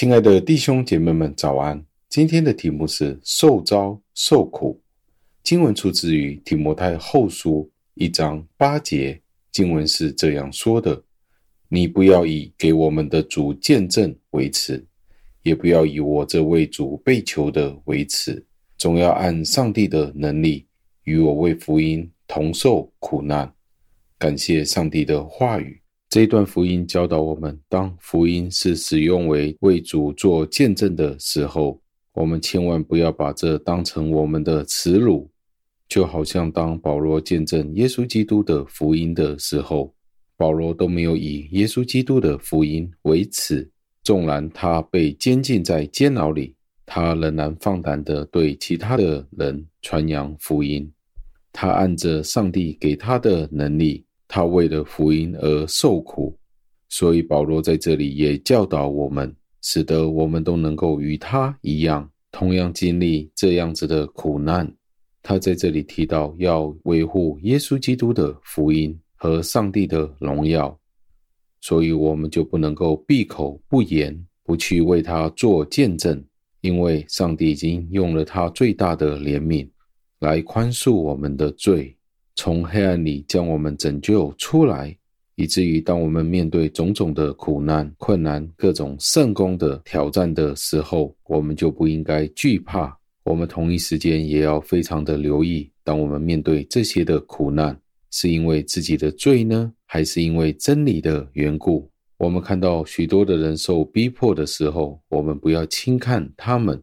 亲爱的弟兄姐妹们，早安！今天的题目是受招受苦。经文出自于提摩太后书一章八节，经文是这样说的：“你不要以给我们的主见证为耻，也不要以我这为主被囚的为耻，总要按上帝的能力，与我为福音同受苦难。”感谢上帝的话语。这段福音教导我们，当福音是使用为为主做见证的时候，我们千万不要把这当成我们的耻辱。就好像当保罗见证耶稣基督的福音的时候，保罗都没有以耶稣基督的福音为耻。纵然他被监禁在监牢里，他仍然放胆的对其他的人传扬福音。他按着上帝给他的能力。他为了福音而受苦，所以保罗在这里也教导我们，使得我们都能够与他一样，同样经历这样子的苦难。他在这里提到要维护耶稣基督的福音和上帝的荣耀，所以我们就不能够闭口不言，不去为他做见证，因为上帝已经用了他最大的怜悯来宽恕我们的罪。从黑暗里将我们拯救出来，以至于当我们面对种种的苦难、困难、各种圣工的挑战的时候，我们就不应该惧怕。我们同一时间也要非常的留意，当我们面对这些的苦难，是因为自己的罪呢，还是因为真理的缘故？我们看到许多的人受逼迫的时候，我们不要轻看他们。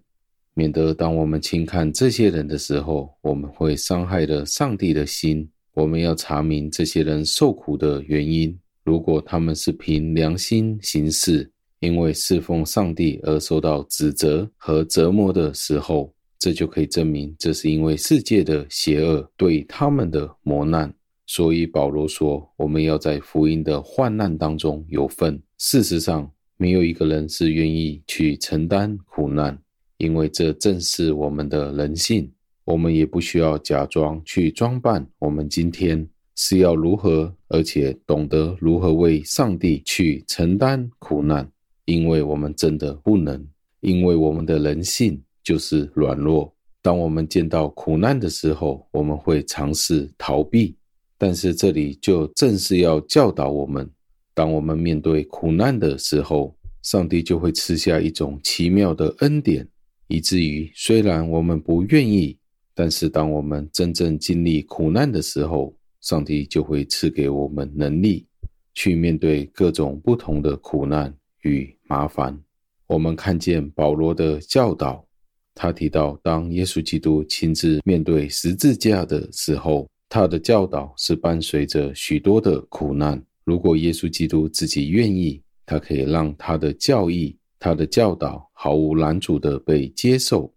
免得当我们轻看这些人的时候，我们会伤害了上帝的心。我们要查明这些人受苦的原因。如果他们是凭良心行事，因为侍奉上帝而受到指责和折磨的时候，这就可以证明这是因为世界的邪恶对他们的磨难。所以保罗说，我们要在福音的患难当中有份。事实上，没有一个人是愿意去承担苦难。因为这正是我们的人性，我们也不需要假装去装扮。我们今天是要如何，而且懂得如何为上帝去承担苦难，因为我们真的不能，因为我们的人性就是软弱。当我们见到苦难的时候，我们会尝试逃避，但是这里就正是要教导我们，当我们面对苦难的时候，上帝就会赐下一种奇妙的恩典。以至于虽然我们不愿意，但是当我们真正经历苦难的时候，上帝就会赐给我们能力，去面对各种不同的苦难与麻烦。我们看见保罗的教导，他提到，当耶稣基督亲自面对十字架的时候，他的教导是伴随着许多的苦难。如果耶稣基督自己愿意，他可以让他的教义。他的教导毫无拦阻的被接受，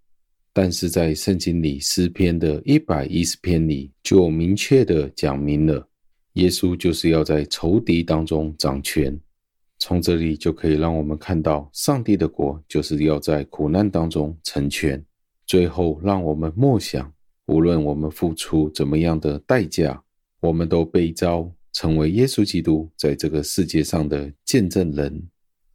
但是在圣经里诗篇的一百一十篇里就明确地讲明了，耶稣就是要在仇敌当中掌权。从这里就可以让我们看到，上帝的国就是要在苦难当中成全。最后，让我们默想，无论我们付出怎么样的代价，我们都被召成为耶稣基督在这个世界上的见证人。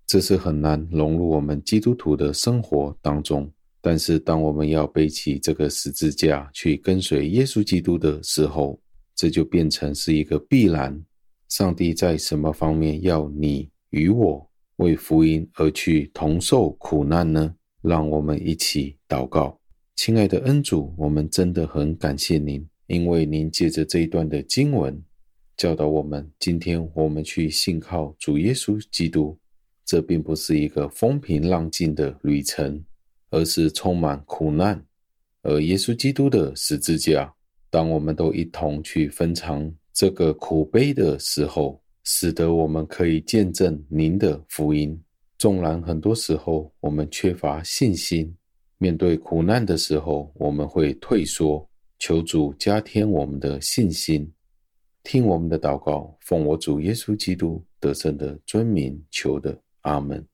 这是很难融入我们基督徒的生活当中，但是当我们要背起这个十字架去跟随耶稣基督的时候，这就变成是一个必然。上帝在什么方面要你与我为福音而去同受苦难呢？让我们一起祷告，亲爱的恩主，我们真的很感谢您，因为您借着这一段的经文教导我们，今天我们去信靠主耶稣基督。这并不是一个风平浪静的旅程，而是充满苦难。而耶稣基督的十字架，当我们都一同去分尝这个苦悲的时候，使得我们可以见证您的福音。纵然很多时候我们缺乏信心，面对苦难的时候我们会退缩，求主加添我们的信心。听我们的祷告，奉我主耶稣基督得胜的尊名求的。Amen.